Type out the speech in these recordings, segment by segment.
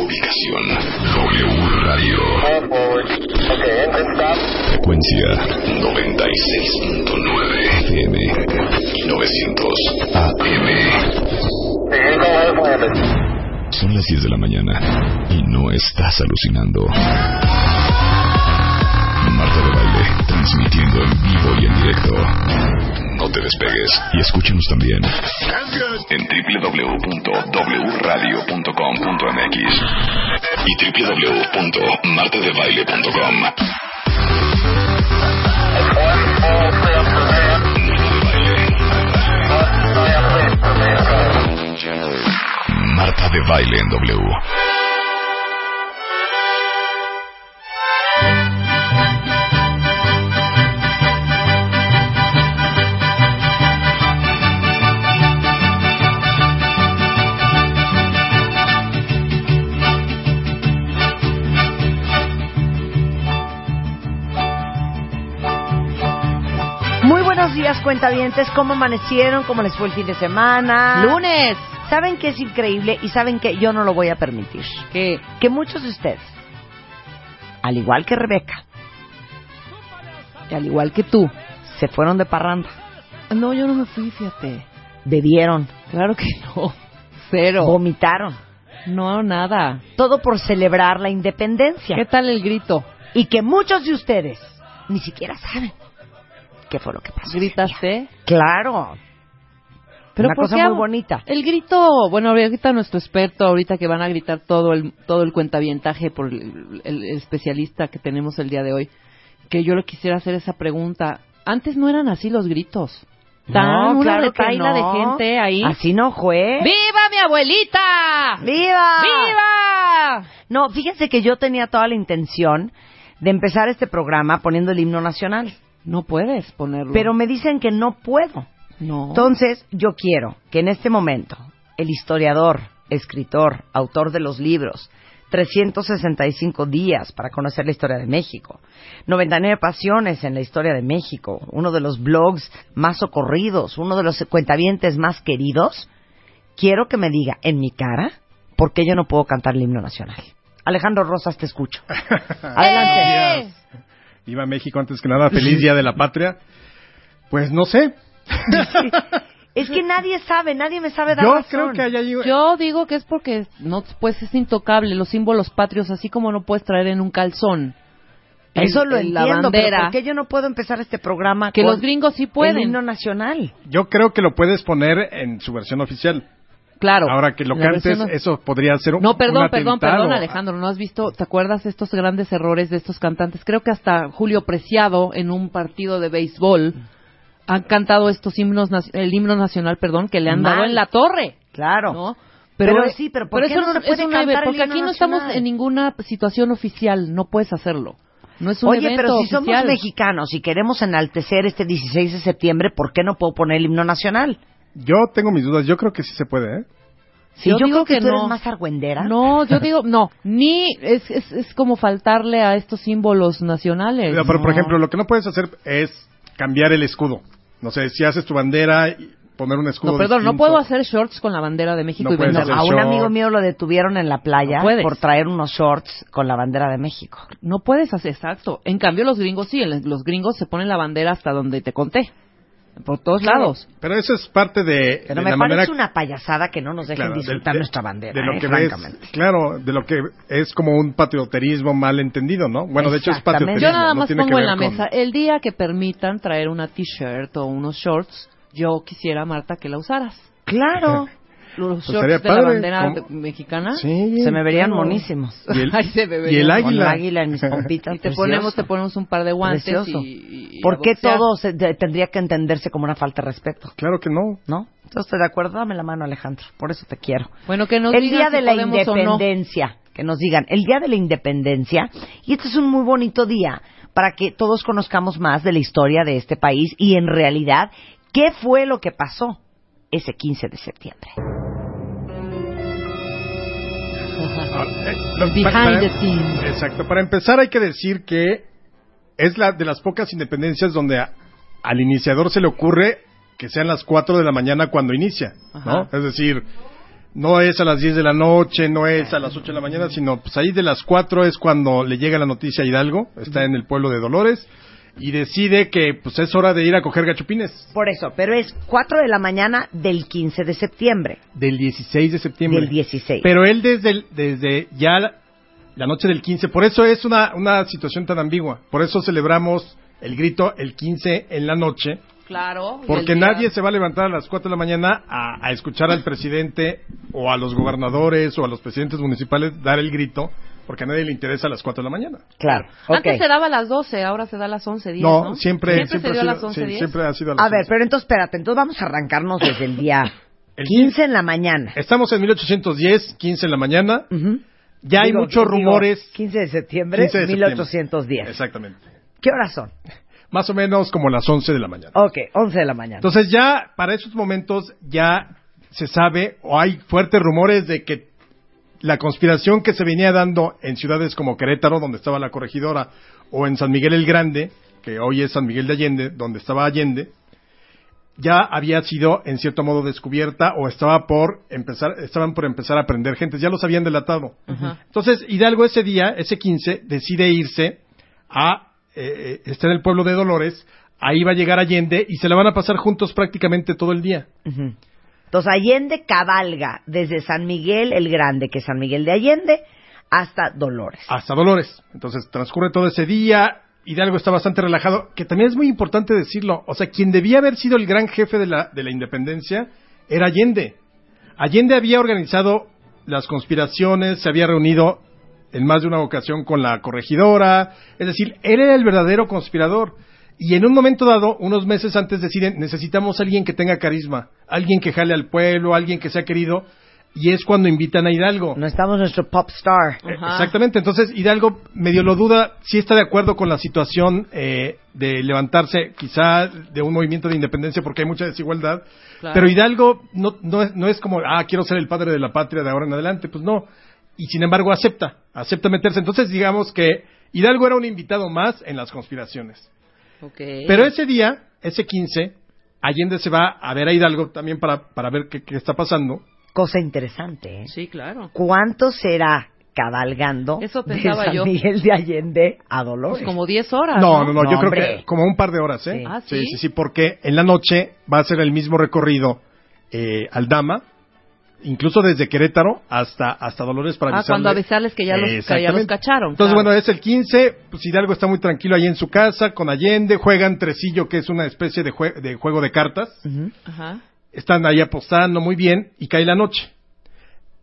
Ubicación W Radio. Frecuencia 96.9 FM y 900 AM. Son las 10 de la mañana y no estás alucinando. Marta de Baile, transmitiendo en vivo y en directo. No te despegues y escúchanos también en www.wradio.com.mx y www.martadebaile.com. Marta de Baile en W. cuentavientes. ¿Cómo amanecieron? ¿Cómo les fue el fin de semana? Lunes. ¿Saben qué es increíble? Y saben que yo no lo voy a permitir. ¿Qué? Que muchos de ustedes, al igual que Rebeca, Y al igual que tú. se fueron de parranda, No, yo no me fui, fíjate. bebieron, Claro que no. Cero. vomitaron. No, nada. Todo por celebrar la independencia. ¿Qué tal el grito? Y que muchos de ustedes ni siquiera saben qué fue lo que pasó. ¿Gritaste? Claro. Pero Una ¿por cosa muy bonita. El grito, bueno, ahorita nuestro experto, ahorita que van a gritar todo el todo el cuentavientaje por el, el- el especialista que tenemos el día de hoy, que yo le quisiera hacer esa pregunta. Antes no eran así los gritos. Tan No, una claro que no. de gente ahí. Así no fue. ¡Viva mi abuelita! ¡Viva! ¡Viva! No, fíjense que yo tenía toda la intención de empezar este programa poniendo el himno nacional. No puedes ponerlo. Pero me dicen que no puedo. no. Entonces, yo quiero que en este momento el historiador, escritor, autor de los libros, 365 días para conocer la historia de México, 99 pasiones en la historia de México, uno de los blogs más socorridos, uno de los cuentavientes más queridos, quiero que me diga en mi cara por qué yo no puedo cantar el himno nacional. Alejandro Rosas, te escucho. Adelante. Viva México antes que nada, feliz Día de la Patria. Pues no sé. Es que nadie sabe, nadie me sabe dar Yo razón. creo que hay ahí... Yo digo que es porque no pues es intocable los símbolos patrios, así como no puedes traer en un calzón. el- Eso lo el- la entiendo, pero bandera, ¿por qué yo no puedo empezar este programa que con los gringos sí el pueden. himno nacional? Yo creo que lo puedes poner en su versión oficial. Claro. Ahora que lo la cantes, versión- eso podría ser un No, perdón, un perdón, perdón, Alejandro, ¿no has visto, te acuerdas de estos grandes errores de estos cantantes? Creo que hasta Julio Preciado en un partido de béisbol han cantado estos himnos, el himno nacional, perdón, que le han dado en la torre, Claro. ¿no? Pero sí, pero ¿por qué eso no se puede es un el porque aquí no estamos en ninguna situación oficial, no puedes hacerlo. No es un Oye, evento pero si somos mexicanos y queremos enaltecer este 16 de septiembre, ¿por qué no puedo poner el himno nacional? Yo tengo mis dudas. Yo creo que sí se puede, ¿eh? Sí, Yo yo, digo creo que, que tú no. eres más argüendera. No, yo digo, no, ni es, es, es como faltarle a estos símbolos nacionales. Pero, por No. ejemplo, lo que no puedes hacer es cambiar el escudo. No sé, si haces tu bandera y poner un escudo No, perdón, no distinto. puedo hacer shorts con la bandera de México No y puedes venderla. hacer A un short. amigo mío lo detuvieron en la playa No puedes. por traer unos shorts con la bandera de México. No puedes hacer, exacto. En cambio, los gringos sí, el- los gringos se ponen la bandera hasta donde te conté. Por todos lados. Pero eso es parte de, Pero de me la parece manera... una payasada que no nos dejen Claro, disfrutar de- nuestra bandera, de lo eh, que ves, francamente. claro, de lo que es como un patrioterismo mal entendido, ¿no? Bueno, de hecho es patrioterismo. Yo nada no más tiene que pongo en ver la con- mesa, el día que permitan traer una t-shirt o unos shorts, yo quisiera, Marta, que la usaras. Claro. los Pues shorts de la bandera ¿cómo? mexicana. Sí, Se me verían claro. monísimos. Y el, Ay, se me y vería. el Con águila. el águila en mis pompitas. Y te precioso. ponemos, te ponemos un par de guantes y, y- ¿Por qué todo se- de- tendría que entenderse como una falta de respeto? Claro que no. ¿No? Entonces, ¿estás de acuerdo? Dame la mano, Alejandro. Por eso te quiero. Bueno, que nos el día si de la no. independencia, que nos digan, el día de la independencia, y este es un muy bonito día para que todos conozcamos más de la historia de este país y en realidad, ¿qué fue lo que pasó ese 15 de septiembre? Behind para- the scenes. Exacto. Para empezar hay que decir que es la de las pocas independencias donde a- al iniciador se le ocurre que sean las 4 de la mañana cuando inicia, ¿no? Es decir, no es a las 10 de la noche, no es a las 8 de la mañana, sino pues ahí de las 4 es cuando le llega la noticia a Hidalgo, está en el pueblo de Dolores y decide que pues es hora de ir a coger gachupines Por eso, pero es 4 de la mañana del 15 de septiembre, del 16 de septiembre. del 16. Pero él desde, el- desde ya la, la noche del 15, por eso es una, una situación tan ambigua. Por eso celebramos el grito el 15 en la noche, Claro. porque nadie se va a levantar a las 4 de la mañana a, a escuchar al presidente o a los gobernadores o a los presidentes municipales dar el grito, porque a nadie le interesa a las 4 de la mañana. claro, ok. Antes se daba a las 12, ahora se da a las 11, 10, no, ¿no? siempre, Siempre, siempre, se dio ha a sido, las 11, sí, 10. siempre ha sido a las A ver, 11. pero entonces espérate, entonces vamos a arrancarnos desde el día El 15 en la mañana. Estamos en 1810, 15 en la mañana. Ujú. Ya hay Digo, muchos digo, rumores. 15 de septiembre, 15 de septiembre. 1810. Exactamente. ¿Qué horas son? Más o menos como las 11 de la mañana. Ok, 11 de la mañana. Entonces ya para esos momentos ya se sabe o hay fuertes rumores de que la conspiración que se venía dando en ciudades como Querétaro, donde estaba la corregidora, o en San Miguel el Grande, que hoy es San Miguel de Allende, donde estaba Allende, ya había sido en cierto modo descubierta o estaba por empezar, estaban por empezar a prender gente, ya los habían delatado. Entonces Hidalgo ese día, ese 15, decide irse a, eh, eh, está en el pueblo de Dolores, ahí va a llegar Allende y se la van a pasar juntos prácticamente todo el día. Entonces Allende cabalga desde San Miguel el Grande, que es San Miguel de Allende, hasta Dolores. hasta Dolores. Entonces transcurre todo ese día. Hidalgo está bastante relajado, que también es muy importante decirlo. O sea, quien debía haber sido el gran jefe de la, de la independencia era Allende. Allende había organizado las conspiraciones, se había reunido en más de una ocasión con la corregidora. Es decir, él era el verdadero conspirador. Y en un momento dado, unos meses antes, deciden, necesitamos alguien que tenga carisma, alguien que jale al pueblo, alguien que sea querido. Y es cuando invitan a Hidalgo. No estamos nuestro pop star. Eh, Ajá. Exactamente, entonces Hidalgo medio lo duda, sí está de acuerdo con la situación eh, de levantarse quizá de un movimiento de independencia porque hay mucha desigualdad, Claro. pero Hidalgo no, no, es, no es como, ah, quiero ser el padre de la patria de ahora en adelante, pues no, y sin embargo acepta, acepta meterse, entonces digamos que Hidalgo era un invitado más en las conspiraciones. Ok. Pero ese día, ese 15, Allende se va a ver a Hidalgo también para, para ver qué, qué está pasando. Cosa interesante, ¿eh? Sí, claro. ¿Cuánto será cabalgando Eso de pensaba San yo. Miguel de Allende a Dolores? Pues como 10 horas. No, no, no, No, yo creo hombre. que como un par de horas, ¿eh? Sí. Ah, sí, ¿sí? sí, sí, porque en la noche va a ser el mismo recorrido eh, al Dama, incluso desde Querétaro hasta hasta Dolores para Ah, avisarle. cuando avisarles que ya los- que ya los Exactamente. cacharon, Entonces, claro. bueno, es el 15, pues Hidalgo está muy tranquilo ahí en su casa, con Allende, juegan tresillo, que es una especie de, jue- de juego de cartas. Ajá. Están ahí apostando muy bien y cae la noche.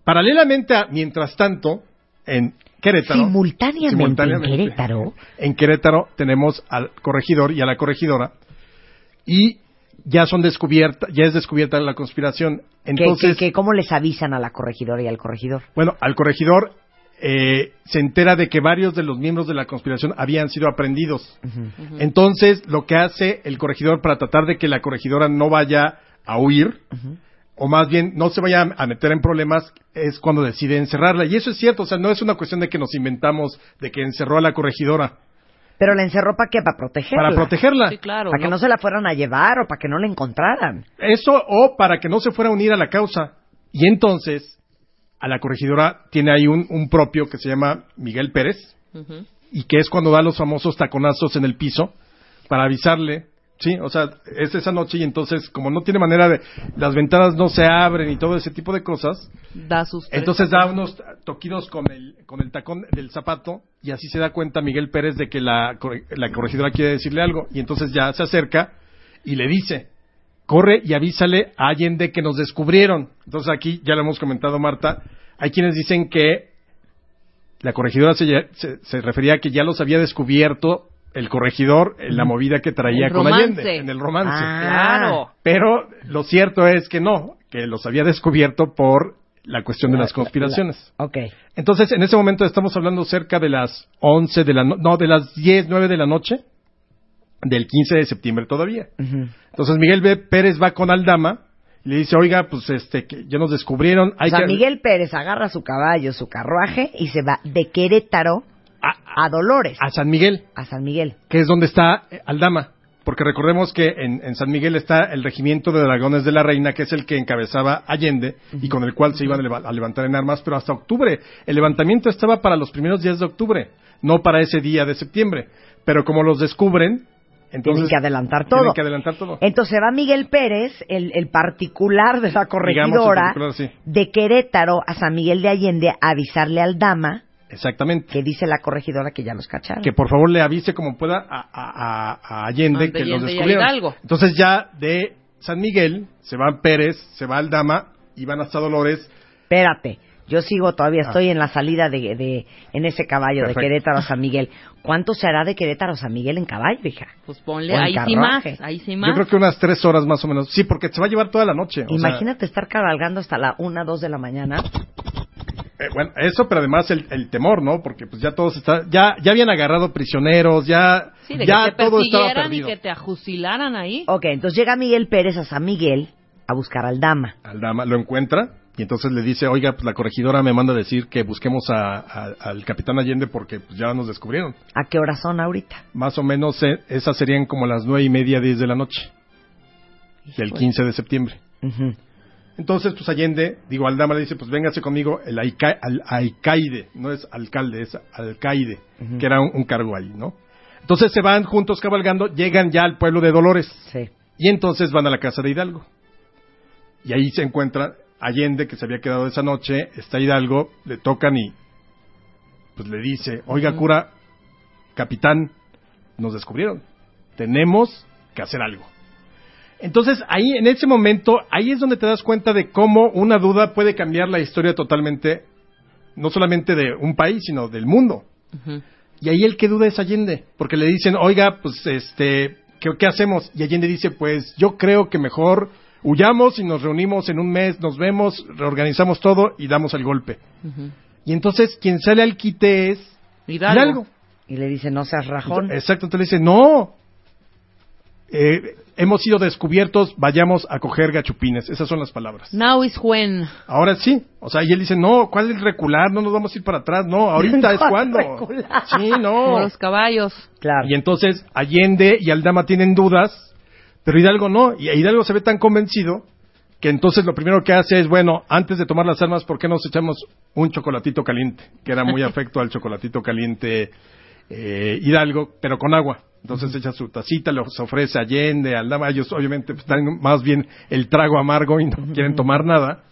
Paralelamente a, mientras tanto, en Querétaro. Simultáneamente, simultáneamente, en Querétaro. En Querétaro tenemos al corregidor y a la corregidora y ya son descubierta, ya es descubierta la conspiración. ¿Qué- Entonces, qué- qué- cómo les avisan a la corregidora y al corregidor? bueno, al corregidor eh, se entera de que varios de los miembros de la conspiración habían sido aprendidos. Entonces, lo que hace el corregidor para tratar de que la corregidora no vaya a huir, o más bien no se vaya a meter en problemas, es cuando decide encerrarla. Y eso es cierto, o sea, no es una cuestión de que nos inventamos de que encerró a la corregidora. Pero la encerró para qué? Para protegerla. Para protegerla. Sí, claro. Para que no se la fueran a llevar o para que no la encontraran. Eso o para que no se fuera a unir a la causa. Y entonces, a la corregidora tiene ahí un, un propio que se llama Miguel Pérez, y que es cuando da los famosos taconazos en el piso para avisarle. Sí, o sea, es esa noche y entonces, como no tiene manera de. Las ventanas no se abren y todo ese tipo de cosas, Da sus entonces da unos toquidos con el, con el tacón del zapato y así se da cuenta Miguel Pérez de que la, la corregidora quiere decirle algo y entonces ya se acerca y le dice, corre y avísale a Allende que nos descubrieron. Entonces aquí ya lo hemos comentado Marta, hay quienes dicen que la corregidora se, se, se refería a que ya los había descubierto el corregidor en la movida que traía El con. Allende, en el romance. Ah. Claro. Pero lo cierto es que no, que los había descubierto por la cuestión de La- las conspiraciones. Ok. Entonces, en ese momento estamos hablando cerca de las 11 de la no, no, de las 10, 9 de la noche del 15 de septiembre todavía. Entonces, Miguel B. Pérez va con Aldama y le dice, oiga, pues este, que ya nos descubrieron. Hay o sea, que... Miguel Pérez agarra su caballo, su carruaje y se va de Querétaro a, a Dolores, a San Miguel, a San Miguel. que es donde está eh, Aldama. Porque recordemos que en, en San Miguel está el regimiento de dragones de la reina, que es el que encabezaba Allende y con el cual se iban a leva- a levantar en armas, pero hasta octubre. El levantamiento estaba para los primeros días de octubre, no para ese día de septiembre. Pero como los descubren, entonces Tienen que adelantar todo. tienen que adelantar todo. Entonces va Miguel Pérez, el, el particular de la corregidora, particular, sí. de Querétaro a San Miguel de Allende a avisarle al dama Exactamente. que dice la corregidora que ya los cacharon. que por favor le avise como pueda a, a- a- Allende Ante que los Allende a descubrieron. Entonces ya de San Miguel se va Pérez, se va Aldama y van hasta Dolores. Espérate, yo sigo todavía, Ah. estoy en la salida de, de en ese caballo Perfecto. de Querétaro a San Miguel. ¿Cuánto se hará de Querétaro a San Miguel en caballo, hija? Pues ponle ahí sí más, ahí sí más. Yo creo que unas tres horas más o menos. Sí, porque se va a llevar toda la noche. o sea, Imagínate estar cabalgando hasta la una, dos de la mañana. Eh, bueno, eso, pero además el, el temor, ¿no? Porque pues ya todos está, ya, ya habían agarrado prisioneros, ya, Sí, de ya que te todo estaba y que te ajustilaran ahí. Ok, entonces llega Miguel Pérez a San Miguel a buscar al dama. Aldama lo encuentra y entonces le dice, oiga, pues la corregidora me manda a decir que busquemos a- a- al capitán Allende porque pues ya nos descubrieron. ¿A qué hora son ahorita? Más o menos eh, esas serían como las nueve y media, diez de la noche del Híjole. 15 de septiembre. Entonces, pues Allende, digo, Aldama le dice, pues véngase conmigo, el al- alcaide, no es alcalde, es alcaide, que era un, un cargo ahí, ¿no? Entonces se van juntos cabalgando, llegan ya al pueblo de Dolores Sí. y entonces van a la casa de Hidalgo. Y ahí se encuentra Allende, que se había quedado esa noche, está Hidalgo, le tocan y pues le dice, oiga cura, capitán, nos descubrieron, tenemos que hacer algo. Entonces, ahí, en ese momento, ahí es donde te das cuenta de cómo una duda puede cambiar la historia totalmente, no solamente de un país, sino del mundo. Y ahí el que duda es Allende, porque le dicen, oiga, pues, este, ¿qué, qué hacemos? Y Allende dice, pues, yo creo que mejor huyamos y nos reunimos en un mes, nos vemos, reorganizamos todo y damos el golpe. Y entonces, quien sale al quite es Hidalgo. Hidalgo. Y le dice, no seas rajón. Exacto, entonces le dice, no, eh, hemos sido descubiertos, vayamos a coger gachupines. Esas son las palabras. Now is when. Ahora sí, o sea, y él dice, no, ¿cuál es recular? No nos vamos a ir para atrás, no, ahorita es ¿Cuál cuando. recular? Sí, Como no. los caballos. Claro. Y entonces Allende y Aldama tienen dudas, pero Hidalgo no, y Hidalgo se ve tan convencido que entonces lo primero que hace es, bueno, antes de tomar las armas, ¿por qué nos echamos un chocolatito caliente? Que era muy afecto al chocolatito caliente eh, Hidalgo, pero con agua. Entonces echa su tacita, los ofrece Allende, Aldama, ellos obviamente pues, están más bien el trago amargo y no quieren tomar nada,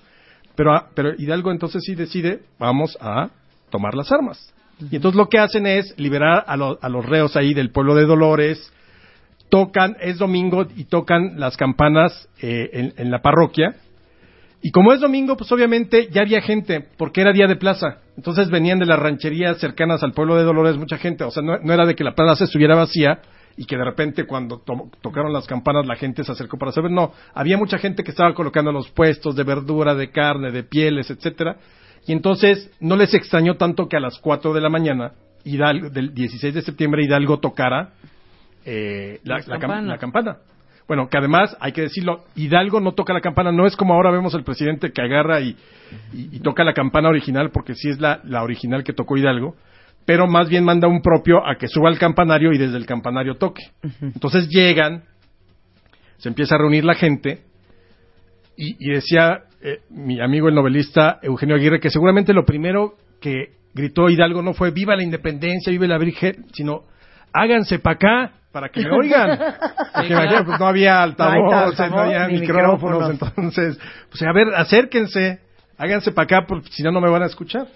pero, ah, pero Hidalgo entonces sí decide, vamos a tomar las armas. Y entonces lo que hacen es liberar a, lo- a los reos ahí del pueblo de Dolores, tocan, es domingo y tocan las campanas eh, en, en la parroquia. Y como es domingo, pues obviamente ya había gente, porque era día de plaza. Entonces venían de las rancherías cercanas al pueblo de Dolores mucha gente. O sea, no, no era de que la plaza estuviera vacía y que de repente cuando to- tocaron las campanas la gente se acercó para saber. No, había mucha gente que estaba colocando los puestos de verdura, de carne, de pieles, etcétera. Y entonces no les extrañó tanto que a las 4 de la mañana, Hidalgo, del 16 de septiembre, Hidalgo tocara eh, la campana. Bueno, que además, hay que decirlo, Hidalgo no toca la campana, no es como ahora vemos el presidente que agarra y, y- y toca la campana original, porque sí es la, la original que tocó Hidalgo, pero más bien manda un propio a que suba al campanario y desde el campanario toque. Entonces llegan, se empieza a reunir la gente, y, y decía eh, mi amigo el novelista Eugenio Aguirre que seguramente lo primero que gritó Hidalgo no fue viva la independencia, viva la Virgen, sino háganse para acá para que me oigan. Porque imagínate, pues, no había altavoces, altavoz, no había micrófonos, micrófonos. entonces, pues a ver, acérquense, háganse para acá, porque si no, no me van a escuchar.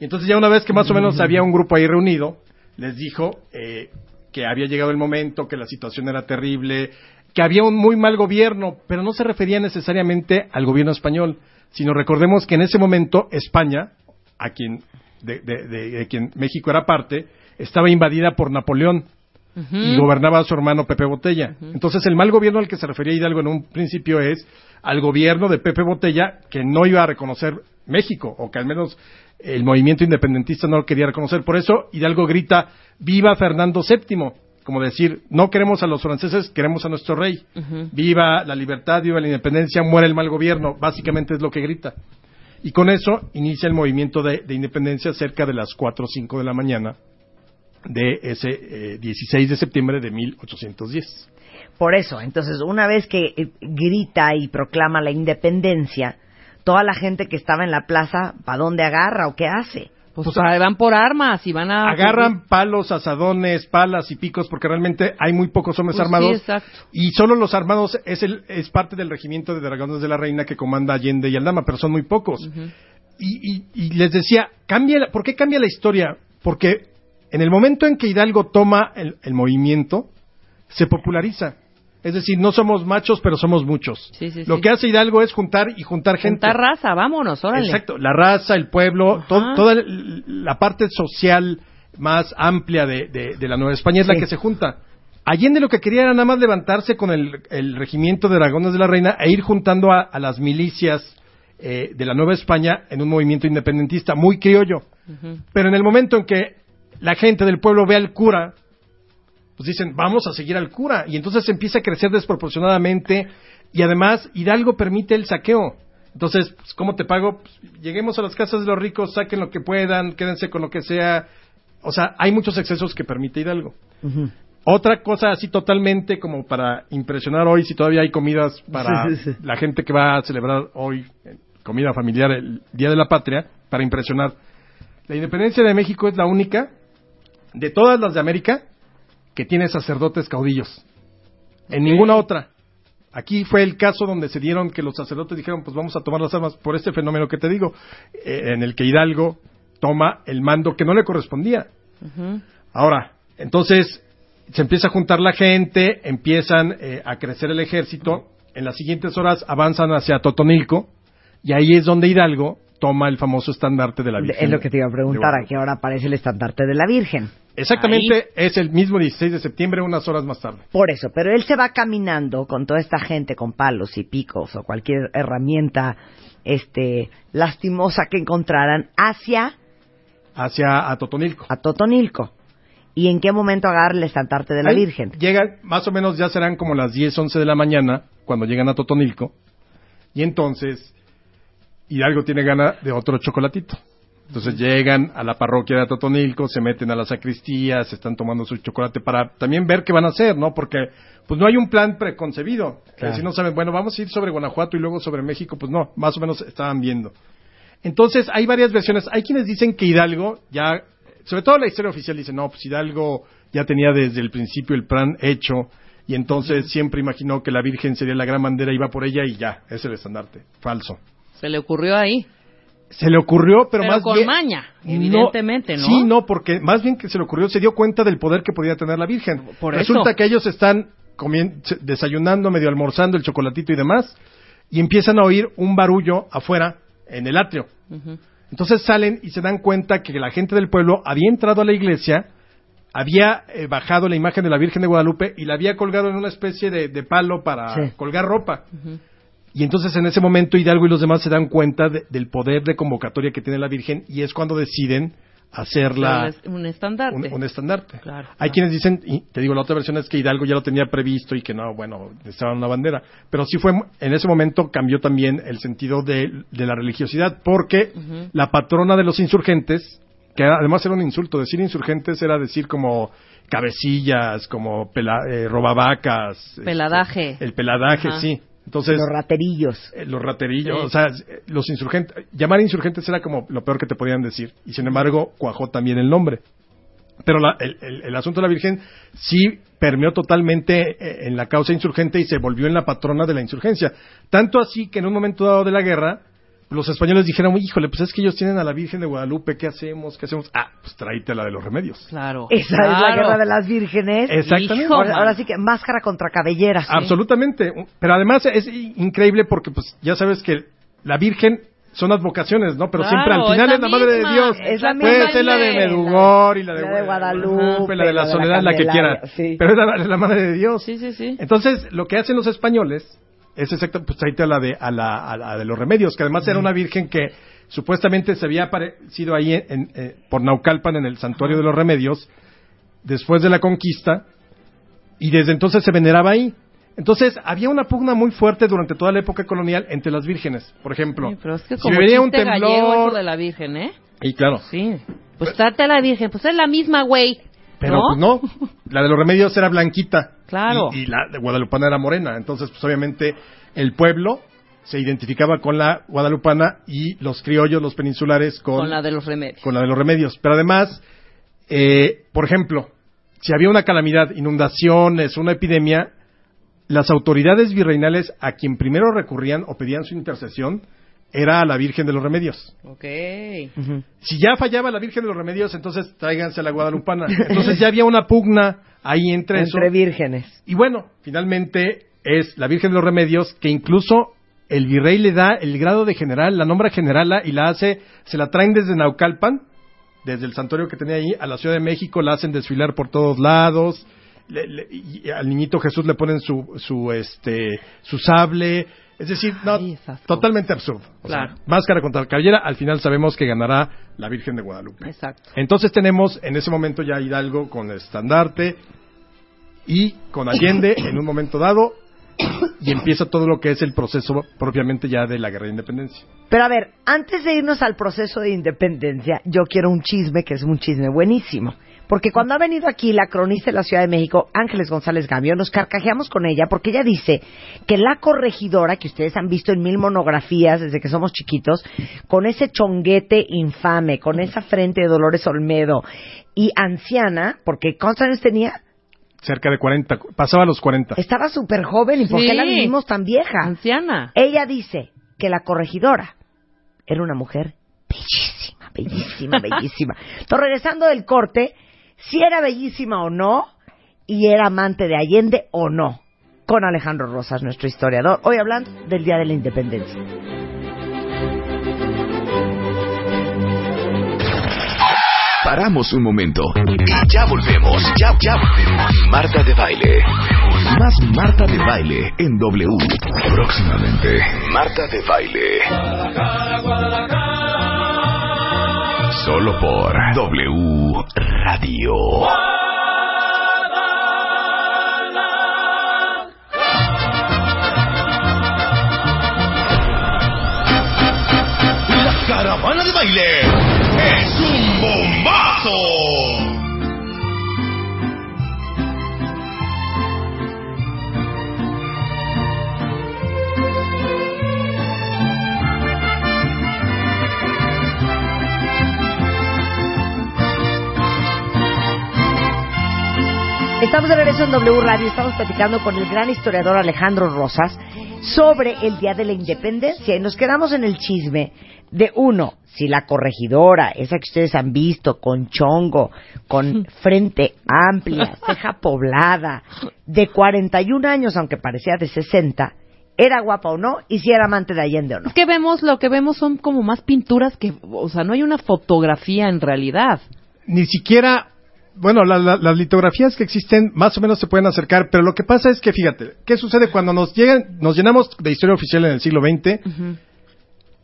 Y entonces ya una vez que más o menos había un grupo ahí reunido, les dijo eh, que había llegado el momento, que la situación era terrible, que había un muy mal gobierno, pero no se refería necesariamente al gobierno español, sino recordemos que en ese momento España, a quien, de, de- de- de quien México era parte, estaba invadida por Napoleón y gobernaba a su hermano Pepe Botella. Entonces el mal gobierno al que se refería Hidalgo en un principio es al gobierno de Pepe Botella que no iba a reconocer México, o que al menos el movimiento independentista no lo quería reconocer. Por eso Hidalgo grita, viva Fernando VII, como decir, no queremos a los franceses, queremos a nuestro rey. Viva la libertad, viva la independencia, muera el mal gobierno, básicamente es lo que grita. Y con eso inicia el movimiento de, de independencia cerca de las 4 o 5 de la mañana de ese eh, 16 de septiembre de 1810. Por eso, entonces, una vez que eh, grita y proclama la independencia, toda la gente que estaba en la plaza, ¿para dónde agarra o qué hace? Pues, Pues, para- van por armas y van a... Agarran palos, asadones, palas y picos porque realmente hay muy pocos hombres Pues sí, armados exacto. y solo los armados es el es parte del regimiento de dragones de la reina que comanda Allende y Aldama, pero son muy pocos. y, y- y les decía, cambia, la- ¿por qué cambia la historia? Porque en el momento en que Hidalgo toma el, el movimiento, se populariza. Es decir, no somos machos, pero somos muchos. Sí, sí, Lo sí. que hace Hidalgo es juntar y juntar gente. Juntar raza, vámonos, órale. Exacto, la raza, el pueblo, to- toda la parte social más amplia de, de- de la Nueva España es la que se junta. Allende lo que quería era nada más levantarse con el, el regimiento de dragones de la reina e ir juntando a, a las milicias eh, de la Nueva España en un movimiento independentista muy criollo. Pero en el momento en que la gente del pueblo ve al cura, pues dicen, vamos a seguir al cura. Y entonces empieza a crecer desproporcionadamente y además Hidalgo permite el saqueo. Entonces, pues, ¿cómo te pago? Pues, lleguemos a las casas de los ricos, saquen lo que puedan, quédense con lo que sea. O sea, hay muchos excesos que permite Hidalgo. Otra cosa así totalmente como para impresionar hoy, si todavía hay comidas para Sí, sí, sí. la gente que va a celebrar hoy eh, comida familiar el Día de la Patria, para impresionar. La independencia de México es la única de todas las de América que tiene sacerdotes caudillos. En ninguna otra. Aquí fue el caso donde se dieron que los sacerdotes dijeron, pues vamos a tomar las armas por este fenómeno que te digo, eh, en el que Hidalgo toma el mando que no le correspondía. Ahora, entonces se empieza a juntar la gente, empiezan eh, a crecer el ejército, en las siguientes horas avanzan hacia Totonilco, y ahí es donde Hidalgo toma el famoso estandarte de la Virgen. Es lo que te iba a preguntar, Guadalupe. ¿a qué hora aparece el estandarte de la Virgen? Exactamente, es el mismo 16 de septiembre, unas horas más tarde. Por eso, pero él se va caminando con toda esta gente con palos y picos o cualquier herramienta este lastimosa que encontraran hacia Hacia a Totonilco. a Totonilco. ¿Y en qué momento agarra el estandarte de la Ahí Virgen? Llegan, más o menos ya serán como las 10, 11 de la mañana cuando llegan a Totonilco. Y entonces Hidalgo tiene gana de otro chocolatito. Entonces llegan a la parroquia de Totonilco, se meten a la sacristía, se están tomando su chocolate para también ver qué van a hacer, ¿no? Porque pues no hay un plan preconcebido. Claro. Si no saben, bueno, vamos a ir sobre Guanajuato y luego sobre México, pues no, más o menos estaban viendo. Entonces, hay varias versiones. Hay quienes dicen que Hidalgo ya, sobre todo la historia oficial dice, no, pues Hidalgo ya tenía desde el principio el plan hecho y entonces siempre imaginó que la Virgen sería la gran bandera, iba por ella y ya, es el estandarte. Falso. Se le ocurrió ahí. Se le ocurrió, pero, Pero más con bien... maña, evidentemente, ¿no? Sí, no, porque más bien que se le ocurrió, se dio cuenta del poder que podía tener la Virgen. Por Resulta eso. que ellos están comien- desayunando, medio almorzando el chocolatito y demás, y empiezan a oír un barullo afuera, en el atrio. Entonces salen y se dan cuenta que la gente del pueblo había entrado a la iglesia, había eh, bajado la imagen de la Virgen de Guadalupe y la había colgado en una especie de, de palo para Sí. colgar ropa. Y entonces en ese momento Hidalgo y los demás se dan cuenta de- del poder de convocatoria que tiene la Virgen y es cuando deciden hacerla Un, un estandarte. un, un estandarte. Claro, Hay claro. quienes dicen, y te digo, la otra versión es que Hidalgo ya lo tenía previsto y que no, bueno, necesitaban una bandera. Pero sí fue, en ese momento cambió también el sentido de, de la religiosidad, porque la patrona de los insurgentes, que además era un insulto, decir insurgentes era decir como cabecillas, como pela- eh, robavacas. este, Peladaje. el peladaje, Ajá. sí. Entonces, Los raterillos. eh, los raterillos, Sí. o sea, los insurgentes, llamar insurgentes era como lo peor que te podían decir, y sin embargo cuajó también el nombre. Pero la- el, el- el asunto de la Virgen sí permeó totalmente eh, en la causa insurgente y se volvió en la patrona de la insurgencia. Tanto así que en un momento dado de la guerra, los españoles dijeron, híjole, pues es que ellos tienen a la Virgen de Guadalupe, ¿qué hacemos? ¿Qué hacemos? Ah, pues tráete la de los remedios. Claro. Esa es la guerra de las vírgenes. Exactamente. Hijo, Ahora, sí que máscara contra cabellera. Absolutamente. Pero además es increíble porque, pues, ya sabes que la Virgen son advocaciones, ¿no? Pero Claro, siempre al es final la es la Madre de Dios. es la Puede misma ser la de. Medugor y la de, La de Guadalupe, la de la la de la Soledad, la que quiera. Sí. Pero es la, la Madre de Dios. Sí, sí, sí. Entonces, lo que hacen los españoles es exacto, pues tráete a la de, a la, a la de los remedios, que además era una virgen que supuestamente se había aparecido ahí en, en, eh, por Naucalpan en el santuario de los remedios después de la conquista y desde entonces se veneraba ahí. Entonces, había una pugna muy fuerte durante toda la época colonial entre las vírgenes, por ejemplo. Sí, pero es que si como venía un temblor, eso de la Virgen, ¿eh? y claro, Sí. Pues trate a la Virgen, pues es la misma, güey. Pero ¿No? pues no, la de los remedios era blanquita. Claro. Y, y la de Guadalupana era morena. Entonces, pues obviamente el pueblo se identificaba con la guadalupana y los criollos, los peninsulares, con, Con la de los remedios. con la de los remedios. Pero además, eh, por ejemplo, si había una calamidad, inundaciones, una epidemia, las autoridades virreinales a quien primero recurrían o pedían su intercesión era a la Virgen de los Remedios. Ok. Si ya fallaba la Virgen de los Remedios, entonces tráiganse a la guadalupana. Entonces ya había una pugna ahí entre, eso. Entre vírgenes. Y bueno, finalmente es la Virgen de los Remedios que incluso el virrey le da el grado de general, la nombra generala y la hace, se la traen desde Naucalpan, desde el santuario que tenía ahí, a la Ciudad de México, la hacen desfilar por todos lados, le- le- y al niñito Jesús le ponen su, su, este, su sable, es decir, no, Ay, totalmente absurdo. O sea, Claro. máscara contra cabellera, al final sabemos que ganará la Virgen de Guadalupe. Exacto. Entonces tenemos en ese momento ya Hidalgo con estandarte y con Allende en un momento dado y empieza todo lo que es el proceso propiamente ya de la guerra de independencia. Pero a ver, antes de irnos al proceso de independencia, yo quiero un chisme que es un chisme buenísimo. Porque cuando ha venido aquí la cronista de la Ciudad de México, Ángeles González Gambio, nos carcajeamos con ella porque ella dice que la corregidora, que ustedes han visto en mil monografías desde que somos chiquitos, con ese chonguete infame, con esa frente de Dolores Olmedo y anciana, porque ¿cuántos tenía? Cerca de 40, pasaba a los 40. Estaba súper joven y ¿por qué Sí. la vivimos tan vieja? Anciana. Ella dice que la corregidora era una mujer bellísima, bellísima, bellísima. Entonces, regresando del corte, si era bellísima o no, y era amante de Allende o no, con Alejandro Rosas, nuestro historiador, hoy hablando del Día de la Independencia. Paramos un momento y ya volvemos. Ya, ya. Marta de baile. Más Marta de baile en W. Próximamente. Marta de baile. Solo por W Radio. La caravana de baile Estamos de regreso en W Radio, estamos platicando con el gran historiador Alejandro Rosas sobre el Día de la Independencia y nos quedamos en el chisme de uno, si la corregidora, esa que ustedes han visto, con chongo, con frente amplia, ceja poblada, de 41 años, aunque parecía de 60, era guapa o no, y si era amante de Allende o no. Es que vemos, lo que vemos son como más pinturas que, o sea, no hay una fotografía en realidad. Ni siquiera, bueno, la- la- las litografías que existen más o menos se pueden acercar, pero lo que pasa es que, fíjate, ¿qué sucede cuando nos llegan, nos llenamos de historia oficial en el siglo XX?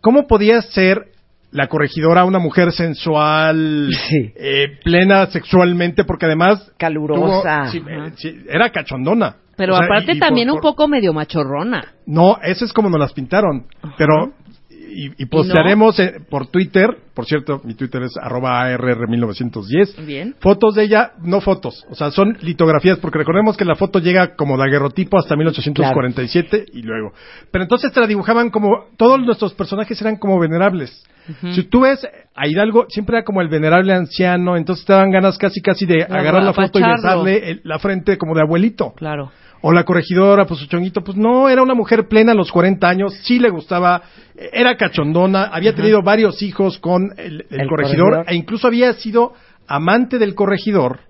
¿Cómo podía ser la corregidora una mujer sensual, Sí. eh, plena sexualmente, porque además Calurosa. tuvo- sí, eh, sí, era cachondona. Pero O sea, aparte y- y por- también un poco medio machorrona. No, eso es como nos las pintaron. Pero, y, y postearemos eh, por Twitter, por cierto, mi Twitter es arroba ARR1910. Bien. Fotos de ella, no fotos, o sea, son litografías, porque recordemos que la foto llega como daguerrotipo hasta 1847 y luego. Pero entonces te la dibujaban como, todos nuestros personajes eran como venerables. Si tú ves a Hidalgo, siempre era como el venerable anciano, entonces te daban ganas casi casi de Claro, agarrar la foto y besarle el- la frente como de abuelito. Claro. O la corregidora, pues su chonguito, pues no, era una mujer plena a los 40 años, sí le gustaba, eh, era cachondona, había tenido varios hijos con el, el El corregidor, corregidor. e incluso había sido amante del corregidor.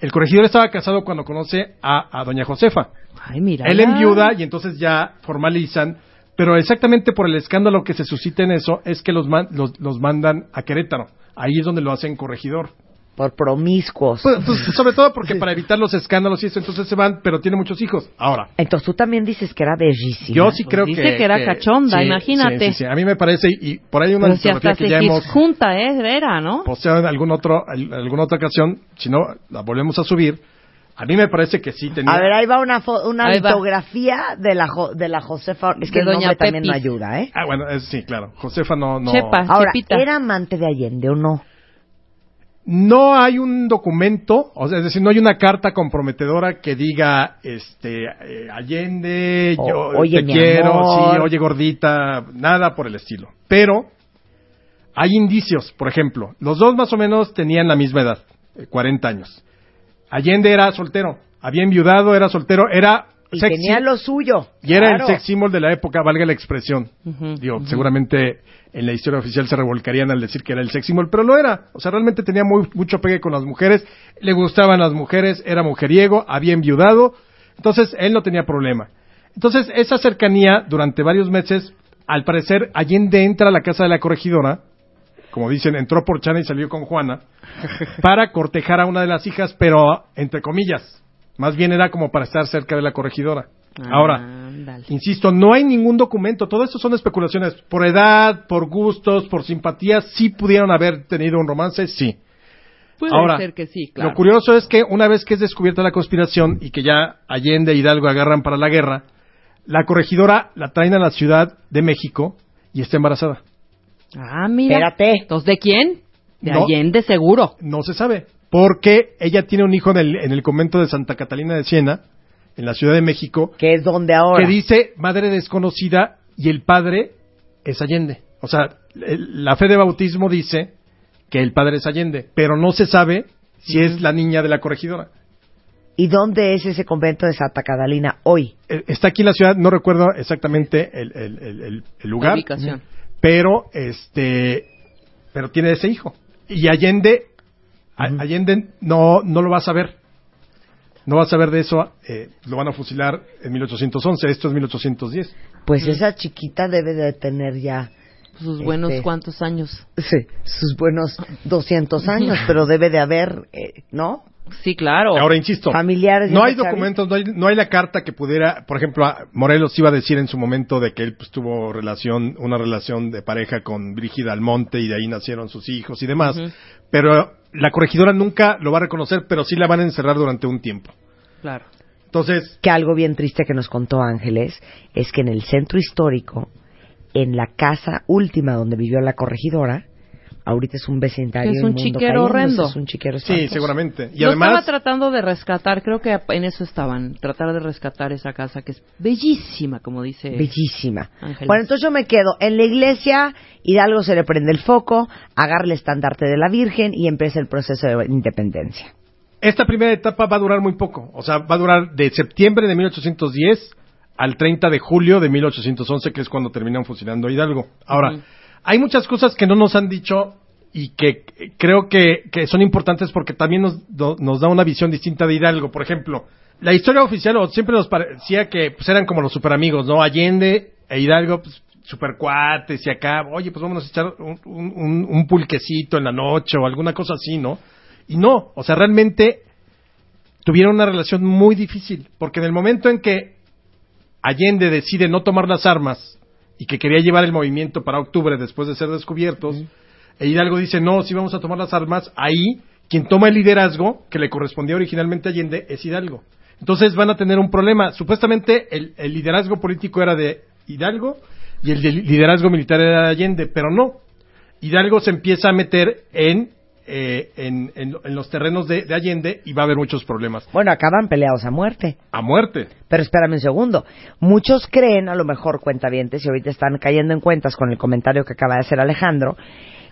El corregidor estaba casado cuando conoce a, a doña Josefa. Ay, mira. Él enviuda y entonces ya formalizan, pero exactamente por el escándalo que se suscita en eso es que los, man- los, los mandan a Querétaro. Ahí es donde lo hacen corregidor. Por promiscuos. Pues, pues, sobre todo porque para evitar los escándalos y eso, entonces se van, pero tiene muchos hijos. Ahora, Entonces tú también dices que era bellísima. yo sí Pues creo dice que... que era cachonda, imagínate. Sí, sí, sí. A mí me parece, y, por ahí una Pero si que ya hemos junta, ¿eh? Era, ¿no? posteado en algún otro, en alguna otra ocasión, si no, la volvemos a subir. A mí me parece que sí tenía... A ver, ahí va una, fo- una Ahí va. litografía de la, jo- de la Josefa. Es que De el nombre Doña también no ayuda, ¿eh? Ah, bueno, es- sí, claro. Josefa no... no... Chepa. Ahora, Chepita. ¿era amante de Allende o no? No hay un documento, o sea, es decir, no hay una carta comprometedora que diga, este, eh, Allende, O- yo oye, te quiero, amor. sí, oye gordita, nada por el estilo. Pero hay indicios, por ejemplo, los dos más o menos tenían la misma edad, eh, 40 años. Allende era soltero, había enviudado, era soltero, era Y tenía lo suyo. y era el sex symbol de la época, valga la expresión. Digo, seguramente en la historia oficial se revolcarían al decir que era el sex symbol, pero lo era. O sea, realmente tenía muy, mucho pegue con las mujeres, le gustaban las mujeres, era mujeriego, había enviudado, entonces él no tenía problema. Entonces, esa cercanía durante varios meses, al parecer, Allende entra a la casa de la corregidora, como dicen, entró por Chana y salió con Juana, para cortejar a una de las hijas, pero entre comillas, más bien era como para estar cerca de la corregidora. Ahora, Ándale. Insisto, no hay ningún documento, todo esto son especulaciones. Por edad, por gustos, por simpatías, sí pudieron haber tenido un romance, sí. Puede Ahora, ser que sí, claro. Lo curioso es que una vez que es descubierta la conspiración y que ya Allende e Hidalgo agarran para la guerra, la corregidora la traen a la Ciudad de México y está embarazada. Ah, mira. Espérate. ¿Entonces de quién? De No. Allende, seguro. No se sabe, porque ella tiene un hijo en el, en el convento de Santa Catalina de Siena, en la Ciudad de México, Que es donde ahora. que dice madre desconocida y el padre es Allende. O sea, el- la fe de bautismo dice que el padre es Allende, pero no se sabe si es la niña de la corregidora. ¿Y dónde es ese convento de Santa Catalina hoy? Eh, Está aquí en la ciudad, no recuerdo exactamente el, el- el- el- el lugar, La ubicación. pero este, pero tiene ese hijo. Y Allende, A- Allende no, no lo va a saber. No va a saber de eso, eh, lo van a fusilar en 1811, esto es 1810. Pues esa chiquita debe de tener ya Sus buenos Este- cuantos años. sí, sus buenos 200 años, pero debe de haber, eh, ¿no? Sí, claro. Ahora insisto, Familiares no hay documentos, no hay, no hay la carta que pudiera, por ejemplo, a- Morelos iba a decir en su momento de que él pues, tuvo relación, una relación de pareja con Brígida Almonte y de ahí nacieron sus hijos y demás, pero la corregidora nunca lo va a reconocer, pero sí la van a encerrar durante un tiempo. Claro. Entonces, que algo bien triste que nos contó Ángeles es que en el centro histórico, en la casa última donde vivió la corregidora, ahorita es un vecindario Es un chiquero horrendo. Es un chiquero sí, seguramente. Y Lo estaba además, tratando de rescatar, creo que en eso estaban, tratar de rescatar esa casa que es bellísima, como dice. Bellísima. Ángeles. Bueno, entonces yo me quedo en la iglesia, Hidalgo se le prende el foco, agarra el estandarte de la Virgen y empieza el proceso de independencia. esta primera etapa va a durar muy poco, o sea, va a durar de septiembre de 1810 al 30 de julio de 1811, que es cuando terminan fusilando a Hidalgo. Ahora. Hay muchas cosas que no nos han dicho y que creo que, son importantes porque también nos, nos da una visión distinta de Hidalgo. Por ejemplo, la historia oficial siempre nos parecía que pues, eran como los super amigos, ¿no? Allende e Hidalgo, pues, super cuates y acá, oye, pues vamos a echar un- un pulquecito en la noche o alguna cosa así, ¿no? Y no, o sea, realmente tuvieron una relación muy difícil, porque en el momento en que Allende decide no tomar las armas y que quería llevar el movimiento para octubre después de ser descubiertos, e Hidalgo dice, no, si vamos a tomar las armas, ahí quien toma el liderazgo, que le correspondía originalmente a Allende, es Hidalgo. Entonces van a tener un problema. Supuestamente el, el liderazgo político era de Hidalgo y el de liderazgo militar era de Allende, pero no. Hidalgo se empieza a meter en, eh, en, en- en los terrenos de, de Allende y va a haber muchos problemas. Bueno, acaban peleados a muerte. A muerte. Pero espérame un segundo. Muchos creen, a lo mejor cuentavientes, y ahorita están cayendo en cuentas con el comentario que acaba de hacer Alejandro,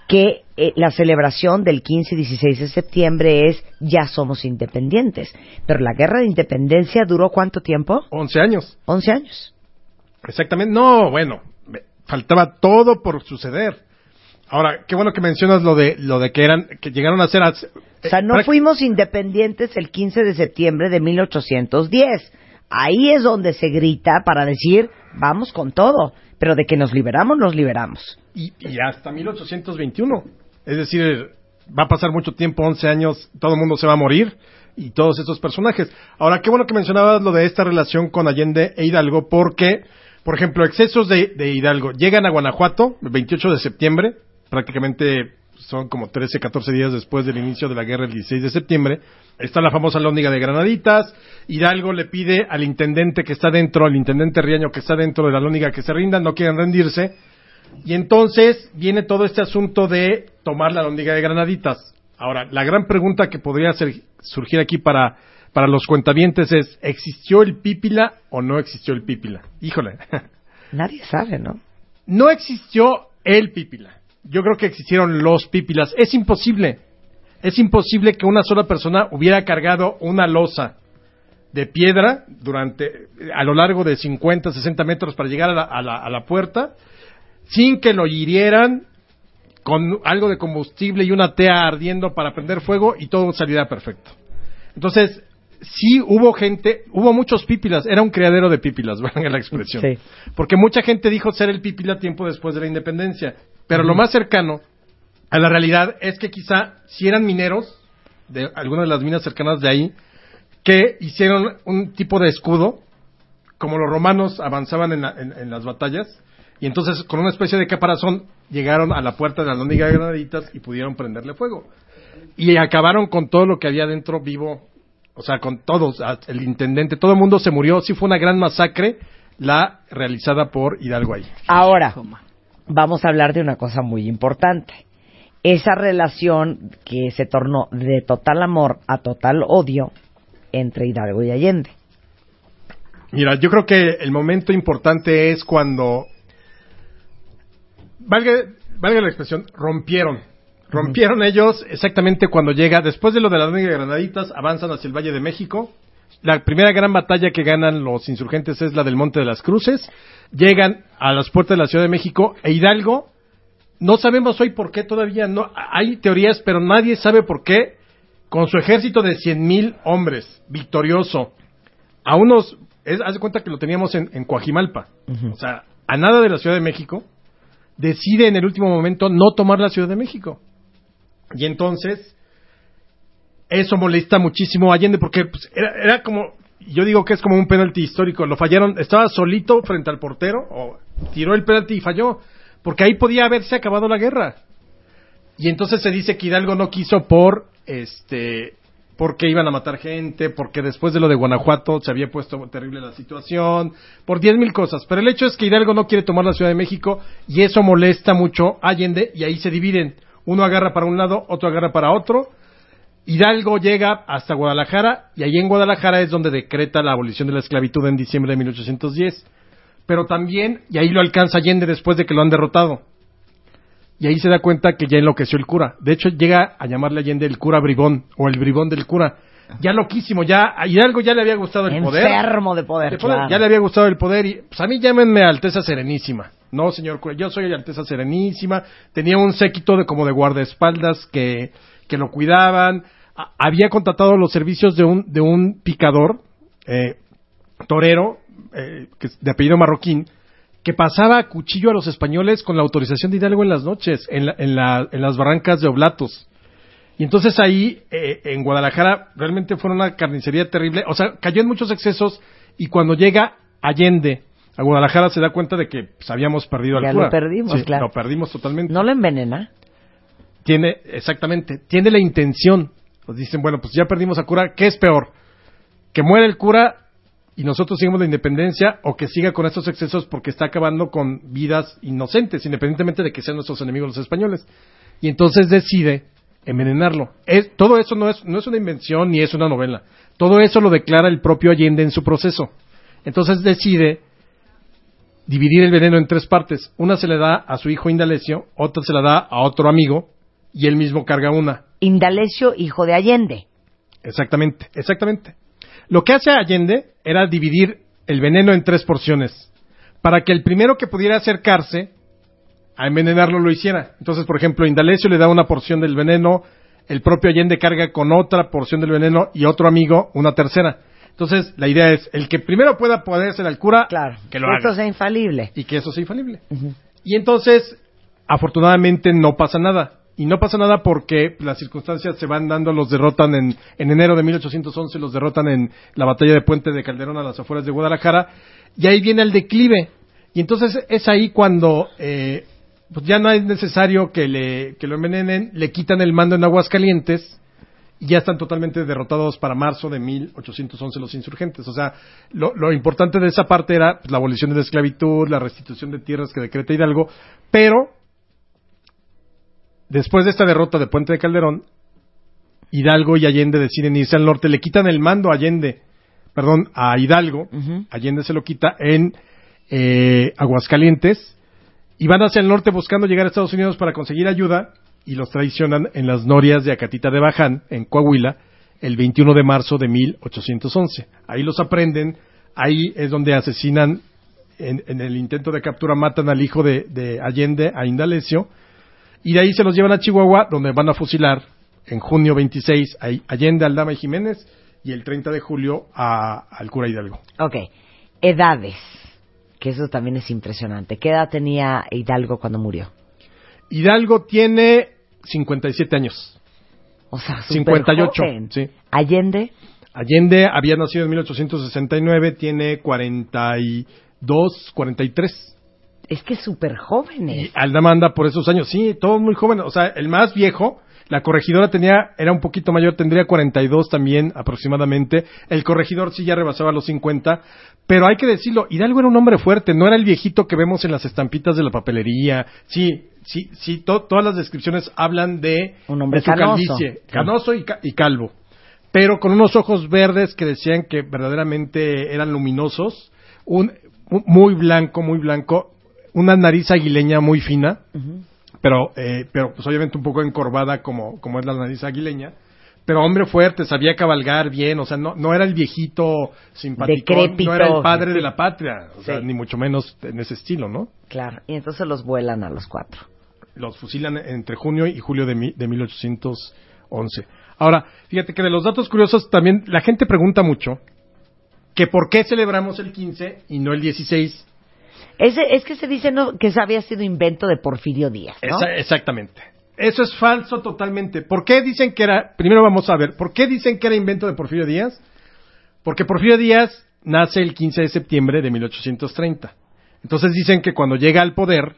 que eh, la celebración del 15 y 16 de septiembre es ya somos independientes. Pero la guerra de independencia duró cuánto tiempo? 11 años. 11 años. Exactamente. No, bueno, faltaba todo por suceder. Ahora, qué bueno que mencionas lo de lo de que eran que llegaron a ser O sea, no fuimos independientes el 15 de septiembre de 1810. Ahí es donde se grita para decir, vamos con todo. Pero de que nos liberamos, nos liberamos. y, y hasta 1821. Es decir, va a pasar mucho tiempo, 11 años, todo el mundo se va a morir y todos estos personajes. Ahora, qué bueno que mencionabas lo de esta relación con Allende e Hidalgo, porque, por ejemplo, excesos de, de Hidalgo llegan a Guanajuato el 28 de septiembre, prácticamente son como 13, 14 días después del inicio de la guerra el 16 de septiembre. Está la famosa lóndiga de Granaditas. Hidalgo le pide al intendente que está dentro, al intendente Riaño que está dentro de la lóndiga que se rindan, no quieren rendirse. Y entonces viene todo este asunto de tomar la lóndiga de Granaditas. Ahora, la gran pregunta que podría ser- surgir aquí para, para los cuentavientes es, ¿existió el Pípila o no existió el Pípila? Híjole, Nadie sabe, ¿no? no existió el Pípila. Yo creo que existieron los Pípilas. Es imposible. Es imposible que una sola persona hubiera cargado una losa de piedra durante a lo largo de 50, 60 metros para llegar a la, a la- a la puerta sin que lo hirieran con algo de combustible y una tea ardiendo para prender fuego y todo saliera perfecto. Entonces, sí hubo gente, hubo muchos pípilas, era un criadero de pípilas, valga la expresión. Sí. Porque mucha gente dijo ser el pípila tiempo después de la independencia. Pero lo más cercano a la realidad es que quizá si eran mineros de algunas de las minas cercanas de ahí, que hicieron un tipo de escudo, como los romanos avanzaban en, la- en- en las batallas, y entonces con una especie de caparazón llegaron a la puerta de la lóndiga de Granaditas y pudieron prenderle fuego. Y acabaron con todo lo que había dentro vivo, o sea, con todos, el intendente, todo el mundo se murió, sí fue una gran masacre la realizada por Hidalgo ahí. Ahora, vamos a hablar de una cosa muy importante. Esa relación que se tornó de total amor a total odio entre Hidalgo y Allende. Mira, yo creo que el momento importante es cuando, valga, valga la expresión, rompieron. Rompieron ellos exactamente cuando llega, después de lo de la lóndiga de Granaditas, avanzan hacia el Valle de México. La primera gran batalla que ganan los insurgentes es la del Monte de las Cruces. Llegan a las puertas de la Ciudad de México e Hidalgo, no sabemos hoy por qué todavía, no hay teorías, pero nadie sabe por qué, con su ejército de 100.000 hombres, victorioso, a unos, es, haz de cuenta que lo teníamos en, en Coajimalpa, o sea, a nada de la Ciudad de México, decide en el último momento no tomar la Ciudad de México. Y entonces, eso molesta muchísimo a Allende porque pues, era, era como, yo digo que es como un penalti histórico, lo fallaron, estaba solito frente al portero, o tiró el penalti y falló, porque ahí podía haberse acabado la guerra. Y entonces se dice que Hidalgo no quiso por, este, porque iban a matar gente, porque después de lo de Guanajuato se había puesto terrible la situación, por diez mil cosas. Pero el hecho es que Hidalgo no quiere tomar la Ciudad de México y eso molesta mucho a Allende y ahí se dividen. Uno agarra para un lado, otro agarra para otro. Hidalgo llega hasta Guadalajara y ahí en Guadalajara es donde decreta la abolición de la esclavitud en diciembre de 1810. Pero también, y ahí lo alcanza Allende después de que lo han derrotado. Y ahí se da cuenta que ya enloqueció el cura. De hecho, llega a llamarle Allende el cura bribón o el bribón del cura. Ya loquísimo, ya a Hidalgo ya le había gustado el poder. Enfermo de poder, De poder, claro. Ya le había gustado el poder y pues a mí llámenme Alteza Serenísima. No, señor yo soy Alteza Serenísima. Tenía un séquito de como de guardaespaldas que, que lo cuidaban. A- había contratado los servicios de un, de un picador, eh, torero, eh, que de apellido marroquín, que pasaba a cuchillo a los españoles con la autorización de Hidalgo en las noches, en, la- en, la- en las barrancas de Oblatos. Y entonces ahí, eh, en Guadalajara, realmente fue una carnicería terrible. O sea, cayó en muchos excesos y cuando llega Allende a Guadalajara se da cuenta de que pues, habíamos perdido al Ya lo perdimos, Sí, claro. Lo perdimos totalmente. ¿No lo envenena? Tiene, exactamente, tiene la intención. Pues dicen, bueno, pues ya perdimos a cura, ¿qué es peor? ¿Que muera el cura y nosotros sigamos la independencia o que siga con estos excesos porque está acabando con vidas inocentes, independientemente de que sean nuestros enemigos los españoles? Y entonces decide envenenarlo. Es, todo eso no es, no es una invención ni es una novela. Todo eso lo declara el propio Allende en su proceso. Entonces decide dividir el veneno en tres partes. Una se le da a su hijo Indalecio, otra se la da a otro amigo y él mismo carga una. Indalecio, hijo de Allende. Exactamente, exactamente. Lo que hace Allende era dividir el veneno en tres porciones para que el primero que pudiera acercarse a envenenarlo lo hiciera. Entonces, por ejemplo, Indalecio le da una porción del veneno, el propio Allende carga con otra porción del veneno y otro amigo una tercera. Entonces, la idea es, el que primero pueda ponerse al cura, Claro. que lo Esto haga. sea infalible. Y que eso sea infalible. Y entonces, afortunadamente, no pasa nada. Y no pasa nada porque las circunstancias se van dando, los derrotan en, en enero de 1811, los derrotan en la batalla de Puente de Calderón a las afueras de Guadalajara, y ahí viene el declive. Y entonces es ahí cuando eh, pues ya no es necesario que, le, que lo envenenen, le quitan el mando en Aguascalientes, y ya están totalmente derrotados para marzo de 1811 los insurgentes. O sea, lo, lo importante de esa parte era pues, la abolición de la esclavitud, la restitución de tierras que decreta Hidalgo, pero después de esta derrota de Puente de Calderón, Hidalgo y Allende deciden irse al norte, le quitan el mando a Allende, perdón, a Hidalgo, Allende se lo quita en eh, Aguascalientes, y van hacia el norte buscando llegar a Estados Unidos para conseguir ayuda, y los traicionan en las norias de Acatita de Baján, en Coahuila, el 21 de marzo de 1811. Ahí los aprenden, ahí es donde asesinan, en, en el intento de captura matan al hijo de, de Allende, a Indalecio, y de ahí se los llevan a Chihuahua, donde van a fusilar en junio 26 a Allende, Aldama y Jiménez, y el 30 de julio a- al cura Hidalgo. Ok. Edades. Que eso también es impresionante. ¿Qué edad tenía Hidalgo cuando murió? Hidalgo tiene 57 años. O sea, 58, superjoven. sí. Allende, Allende había nacido en 1869, tiene 42, 43. es que súper jóvenes. Y Aldama anda por esos años. Sí, todos muy jóvenes. O sea, el más viejo, la corregidora tenía, era un poquito mayor, tendría 42 también aproximadamente. El corregidor sí ya rebasaba los 50. Pero hay que decirlo, Hidalgo era un hombre fuerte, no era el viejito que vemos en las estampitas de la papelería. Sí, sí, sí, to- todas las descripciones hablan de, Un hombre de su canoso. calvicie. Canoso y, ca- y calvo. Pero con unos ojos verdes que decían que verdaderamente eran luminosos. Un, un- muy blanco, muy blanco. Una nariz aguileña muy fina pero eh, pero pues obviamente un poco encorvada como, como es la nariz aguileña. Pero hombre fuerte, sabía cabalgar bien, o sea, no, no era el viejito simpático, no era el padre de la patria, o Sí. sea, ni mucho menos en ese estilo, ¿no? Claro. Y entonces los vuelan a los cuatro. Los fusilan entre junio y julio de, mi- de 1811. Ahora, fíjate que de los datos curiosos también la gente pregunta mucho que por qué celebramos el 15 y no el 16. Ese, es que se dice ¿no? que eso había sido invento de Porfirio Díaz, ¿no? Esa- exactamente. Eso es falso totalmente. ¿Por qué dicen que era, primero vamos a ver, ¿por qué dicen que era invento de Porfirio Díaz? Porque Porfirio Díaz nace el 15 de septiembre de 1830. Entonces dicen que cuando llega al poder,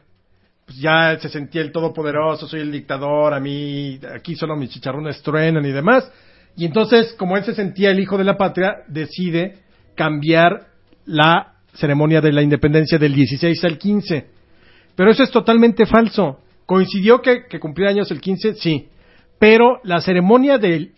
pues ya se sentía el todopoderoso, soy el dictador, a mí, aquí solo mis chicharrones truenan y demás. Y entonces, como él se sentía el hijo de la patria, decide cambiar la ceremonia de la independencia del 16 al 15. Pero eso es totalmente falso. ¿Coincidió que, que cumpliera años el 15? Sí. Pero la ceremonia de,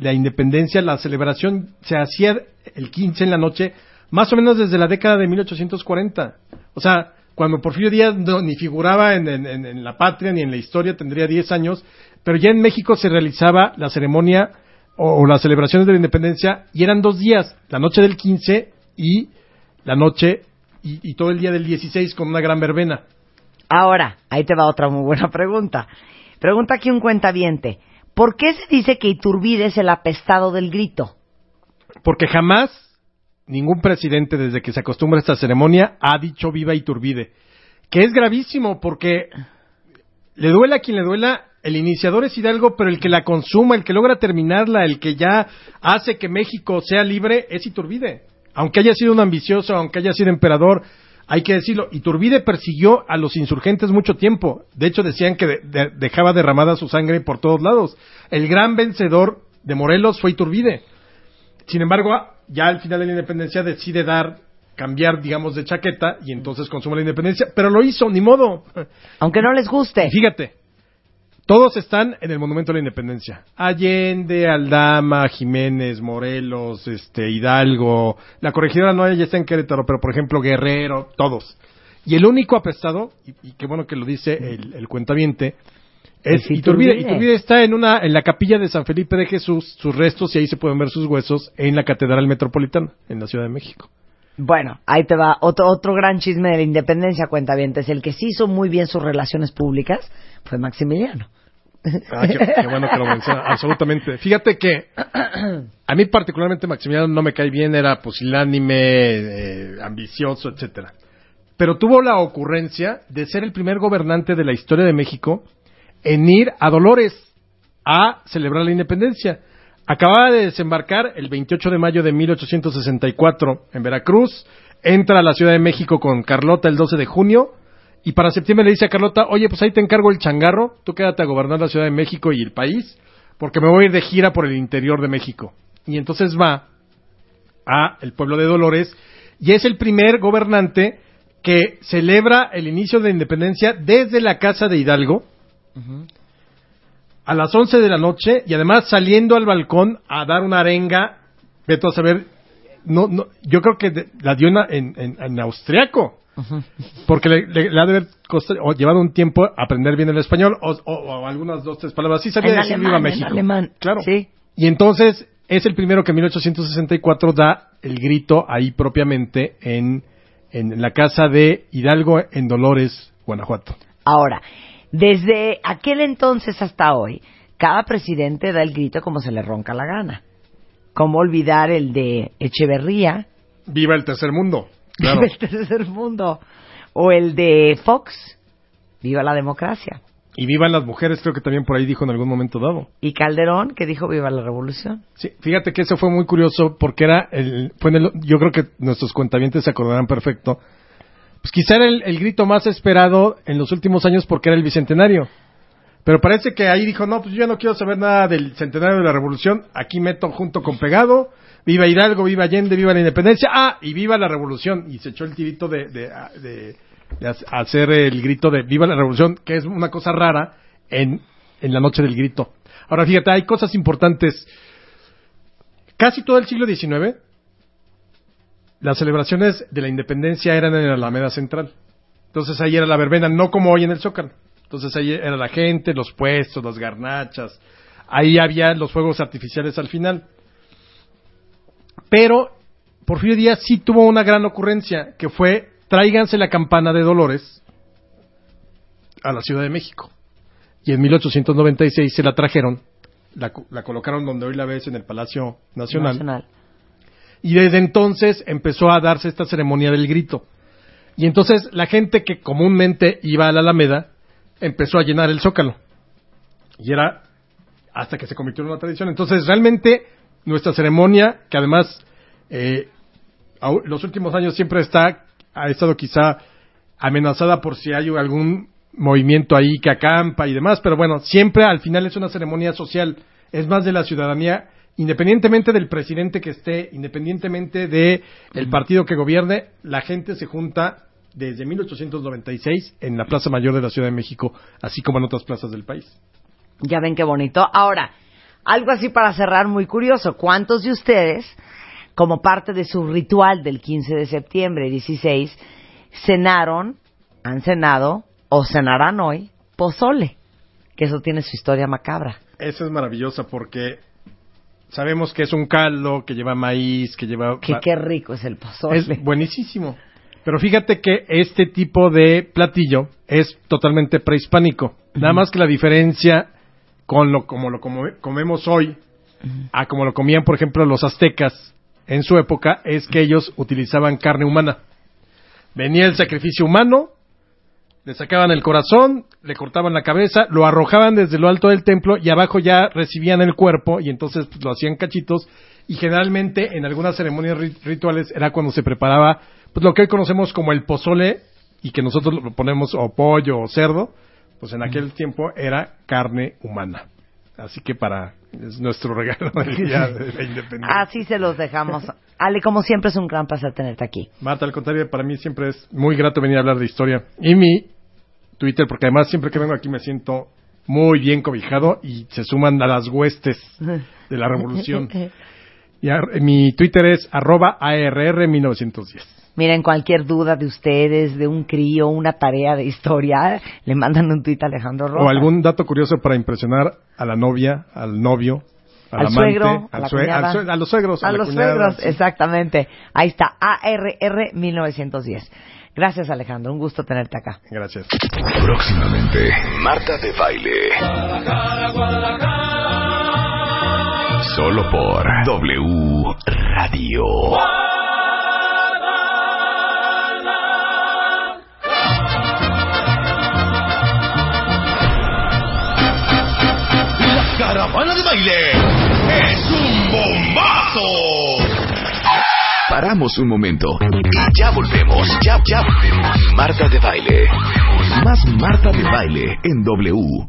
la independencia, la celebración, se hacía el 15 en la noche, más o menos desde la década de 1840. O sea, cuando Porfirio Díaz no- ni figuraba en la patria ni en la historia, tendría 10 años, pero ya en México se realizaba la ceremonia o, o las celebraciones de la independencia y eran dos días, la noche del 15 y la noche y, y todo el día del 16 con una gran verbena. Ahora, ahí te va otra muy buena pregunta. Pregunta aquí un cuentaviente. ¿Por qué se dice que Iturbide es el apestado del grito? Porque jamás ningún presidente desde que se acostumbra a esta ceremonia ha dicho viva Iturbide. Que es gravísimo porque le duela a quien le duela, el iniciador es Hidalgo, pero el que la consuma, el que logra terminarla, el que ya hace que México sea libre es Iturbide. Aunque haya sido un ambicioso, aunque haya sido emperador, hay que decirlo, Iturbide persiguió a los insurgentes mucho tiempo. De hecho, decían que de- de- dejaba derramada su sangre por todos lados. El gran vencedor de Morelos fue Iturbide. Sin embargo, ya al final de la independencia decide dar, cambiar, digamos, de chaqueta y entonces consume la independencia, pero lo hizo, ni modo. Aunque no les guste. Fíjate, Todos están en el Monumento a la Independencia. Allende, Aldama, Jiménez, Morelos, este, Hidalgo. La corregidora no ya está en Querétaro, pero por ejemplo Guerrero, todos. Y el único apestado, y, y qué bueno que lo dice el, el cuentaviente, es Iturbide. Iturbide. Está en una en la capilla de San Felipe de Jesús, sus restos y ahí se pueden ver sus huesos en la Catedral Metropolitana en la Ciudad de México. Bueno, ahí te va otro, otro gran chisme de la independencia, cuenta bien. El que sí hizo muy bien sus relaciones públicas fue Maximiliano. Ah, qué, qué bueno que lo menciona, absolutamente. Fíjate que a mí particularmente Maximiliano no me cae bien, era pusilánime, eh, ambicioso, etcétera. Pero tuvo la ocurrencia de ser el primer gobernante de la historia de México en ir a Dolores a celebrar la independencia. Acababa de desembarcar el 28 de mayo de 1864 en Veracruz, entra a la Ciudad de México con Carlota el 12 de junio y para septiembre le dice a Carlota, oye, pues ahí te encargo el changarro, tú quédate a gobernar la Ciudad de México y el país, porque me voy a ir de gira por el interior de México. Y entonces va a el pueblo de Dolores y es el primer gobernante que celebra el inicio de la independencia desde la casa de Hidalgo a las 11 de la noche y además saliendo al balcón a dar una arenga, vete a saber, no, no, yo creo que la dio en, en, en- en. Porque le, le- le ha de haber costa- o llevado un tiempo aprender bien el español o, o- o algunas dos, tres palabras. Sí sabía En decir alemán, viva en México. alemán, Claro. sí. Y entonces es el primero que en 1864 da el grito ahí propiamente en, en la casa de Hidalgo en Dolores, Guanajuato. Ahora, desde aquel entonces hasta hoy, cada presidente da el grito como se le ronca la gana. ¿Cómo olvidar el de Echeverría, Viva el tercer mundo. Claro. el tercer mundo, o el de Fox, viva la democracia, Y vivan las mujeres, creo que también por ahí dijo en algún momento dado. y Calderón que dijo viva la revolución? Sí, fíjate que eso fue muy curioso porque era el, fue en el, yo creo que nuestros cuentavientes se acordarán perfecto. Pues quizá era el, el grito más esperado en los últimos años porque era el bicentenario. Pero parece que ahí dijo, no, pues yo ya no quiero saber nada del centenario de la revolución, aquí meto junto con pegado, viva Hidalgo, viva Allende, viva la independencia, ah, y viva la revolución. Y se echó el tirito de, de, de- de hacer el grito de viva la revolución, que es una cosa rara en, en la noche del grito. Ahora fíjate, hay cosas importantes casi todo el siglo XIX, las celebraciones de la independencia eran en la Alameda Central. Entonces ahí era la verbena, no como hoy en el Zócalo. Entonces ahí era la gente, los puestos, las garnachas. Ahí había los fuegos artificiales al final. Pero Porfirio Díaz sí tuvo una gran ocurrencia, que fue tráiganse la campana de Dolores a la Ciudad de México. Y en 1896 se la trajeron, la, la colocaron donde hoy la ves en el Palacio Nacional. Nacional. Y desde entonces empezó a darse esta ceremonia del grito. Y entonces la gente que comúnmente iba a la Alameda empezó a llenar el zócalo. Y era hasta que se convirtió en una tradición. Entonces realmente nuestra ceremonia, que además eh, los últimos años siempre está, ha estado quizá amenazada por si hay algún movimiento ahí que acampa y demás, pero bueno, siempre al final es una ceremonia social, es más de la ciudadanía, independientemente del presidente que esté, independientemente de el partido que gobierne, la gente se junta desde 1896 en la Plaza Mayor de la Ciudad de México, así como en otras plazas del país. Ya ven qué bonito. Ahora, algo así para cerrar muy curioso. ¿Cuántos de ustedes, como parte de su ritual del 15 de septiembre, 16, cenaron, han cenado o cenarán hoy pozole? Que eso tiene su historia macabra. Esa es maravillosa porque sabemos que es un caldo, que lleva maíz, que lleva... Que qué rico es el pozole. Es buenísimo. Pero fíjate que este tipo de platillo es totalmente prehispánico. Nada más que la diferencia con lo como lo como- comemos hoy a como lo comían, por ejemplo, los aztecas en su época es que ellos utilizaban carne humana. Venía el sacrificio humano, le sacaban el corazón, le cortaban la cabeza, lo arrojaban desde lo alto del templo y abajo ya recibían el cuerpo y entonces pues, lo hacían cachitos y generalmente en algunas ceremonias ri- rituales era cuando se preparaba pues lo que hoy conocemos como el pozole y que nosotros lo ponemos o pollo o cerdo, pues en aquel tiempo era carne humana. Así que para es nuestro regalo de la independencia. Así se los dejamos. Ale, como siempre es un gran placer tenerte aquí. Marta, al contrario, para mí siempre es muy grato venir a hablar de historia. Y mi Twitter, porque además siempre que vengo aquí me siento muy bien cobijado y se suman a las huestes de la revolución. Y ar- mi Twitter es arroba ARR1910. Miren, cualquier duda de ustedes, de un crío, una tarea de historia, le mandan un tuit a Alejandro Rojas. O algún dato curioso para impresionar a la novia, al novio, al, al amante, suegro, a, al la sue- cuñada. al sue- a los suegros, a la los cuñada, suegros, sí. exactamente. Ahí está, ARR 1910. Gracias, Alejandro. Un gusto tenerte acá. Gracias. Próximamente, Marta de Baile. Solo por W Radio. Caravana de baile es un bombazo. Paramos un momento y ya volvemos. Ya, ya. Marta de Baile. Más Marta de Baile en W.